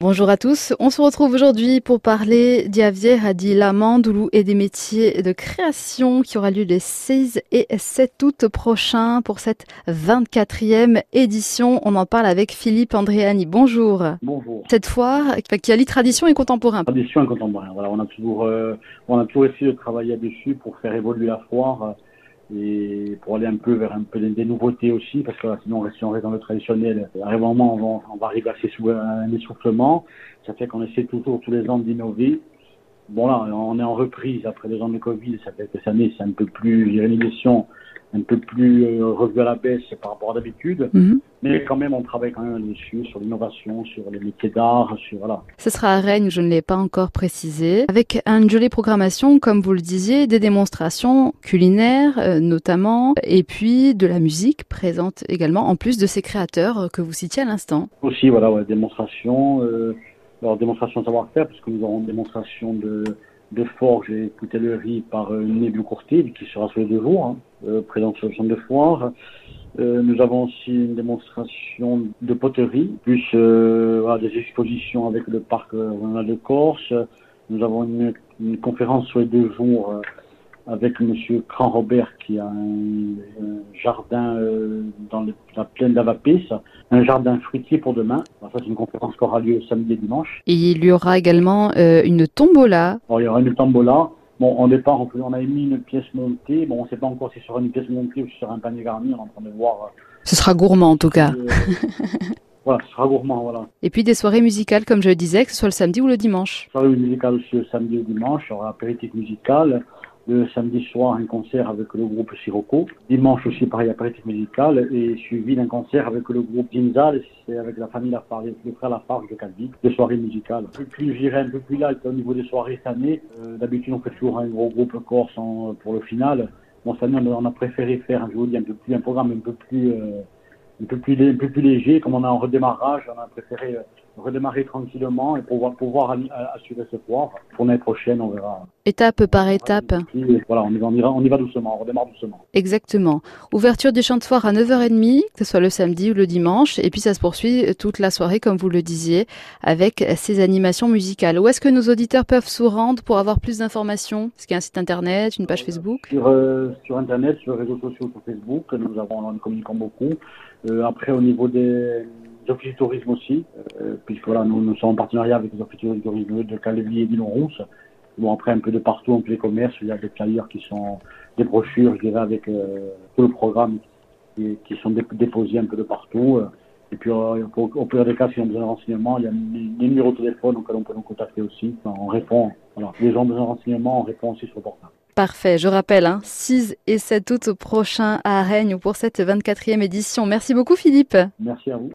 Bonjour à tous, on se retrouve aujourd'hui pour parler d'Iavier dit Lamandoulou et des métiers de création qui aura lieu les 16 et 7 août prochains pour cette 24e édition. On en parle avec Philippe Andréani. Bonjour. Bonjour. Cette foire qui allie tradition et contemporain. Tradition et contemporain. Voilà, on a toujours, euh, on a toujours essayé de travailler dessus pour faire évoluer la foire et pour aller un peu vers un peu des, nouveautés aussi, parce que sinon si on reste dans le traditionnel, à un moment on va, on va arriver assez sous un essoufflement. Ça fait qu'on essaie toujours tous les ans d'innover. Bon là, on est en reprise après deux ans de Covid, ça fait que cette année c'est un peu plus, j'ai une édition un peu plus euh, revu à la baisse par rapport à d'habitude. Mhm. Mais quand même, on travaille quand même dessus, sur l'innovation, sur les métiers d'art, sur voilà. Ce sera à Rennes, je ne l'ai pas encore précisé, avec une jolie programmation, comme vous le disiez, des démonstrations culinaires euh, notamment, et puis de la musique présente également, en plus de ces créateurs euh, que vous citiez à l'instant. Aussi, voilà, ouais, démonstration, euh, alors démonstration de savoir-faire, puisque nous aurons démonstration de de forge et coutellerie par euh, Nébu Courtil, qui sera sur les deux jours, hein, euh, présent sur le centre de foire. Euh, nous avons aussi une démonstration de poterie, plus euh, des expositions avec le parc euh, de Corse. Nous avons une, conférence sur les deux jours avec Monsieur Cran Robert qui a un, jardin euh, dans la plaine d'Avapé, un jardin fruitier pour demain. ça, c'est une conférence qui aura lieu samedi et dimanche. Et il y aura également euh, une tombola. il y aura une tombola. Bon, au départ, on, a mis une pièce montée. Bon, on ne sait pas encore si ce sera une pièce montée ou si ce sera un panier garni. On est en train de voir. Euh, ce sera gourmand en tout cas. voilà, ce sera gourmand, voilà. Et puis des soirées musicales, comme je le disais, que ce soit le samedi ou le dimanche. Soirée musicale aussi le samedi ou le dimanche. Il y aura apéritif musical. Le samedi soir, un concert avec le groupe Sirocco. Dimanche aussi, pareil, apéritif musical. Et suivi d'un concert avec le groupe Ginzal, c'est avec la famille Lafarge, le frère Lafarge de Calvi, des soirées musicales. Plus, plus j'irai un peu plus là, au niveau des soirées cette année. Euh, D'habitude, on fait toujours un gros groupe corse pour le final. Bon, cette année, on a préféré faire, je vous dis, un peu plus, un programme un peu plus, euh, un peu plus, un peu plus léger. Comme on a en redémarrage, on a préféré euh, redémarrer tranquillement et pouvoir, pouvoir assurer ce foire. Pour l'année prochaine, on verra. Étape par étape. voilà, on y, va, on, y va, on y va doucement, on redémarre doucement. Exactement. Ouverture des champs de foire à 9h30, que ce soit le samedi ou le dimanche, et puis ça se poursuit toute la soirée, comme vous le disiez, avec ces animations musicales. Où est-ce que nos auditeurs peuvent se rendre pour avoir plus d'informations? Est-ce qu'il y a un site internet, une page Facebook? sur, euh, sur internet, sur les réseaux sociaux, sur Facebook, nous avons, nous communiquons beaucoup. Euh, après, au niveau des offices de tourisme aussi, euh, puisque voilà, nous, nous sommes en partenariat avec les offices de tourisme de Calais et d'Île-Rousse. Bon, après, un peu de partout, un peu les commerces, il y a des flyers qui sont des brochures, je dirais, avec euh, tout le programme qui, qui sont déposés un peu de partout. Et puis, euh, au pire des cas, si on a besoin de renseignements, il y a des numéros de téléphone auxquels on peut nous contacter aussi. Enfin, on répond, voilà. Les gens ont besoin de renseignements, on répond aussi sur le portable. Parfait, je rappelle, hein, 6 et 7 août prochain à Rennes pour cette 24e édition. Merci beaucoup Philippe. Merci à vous.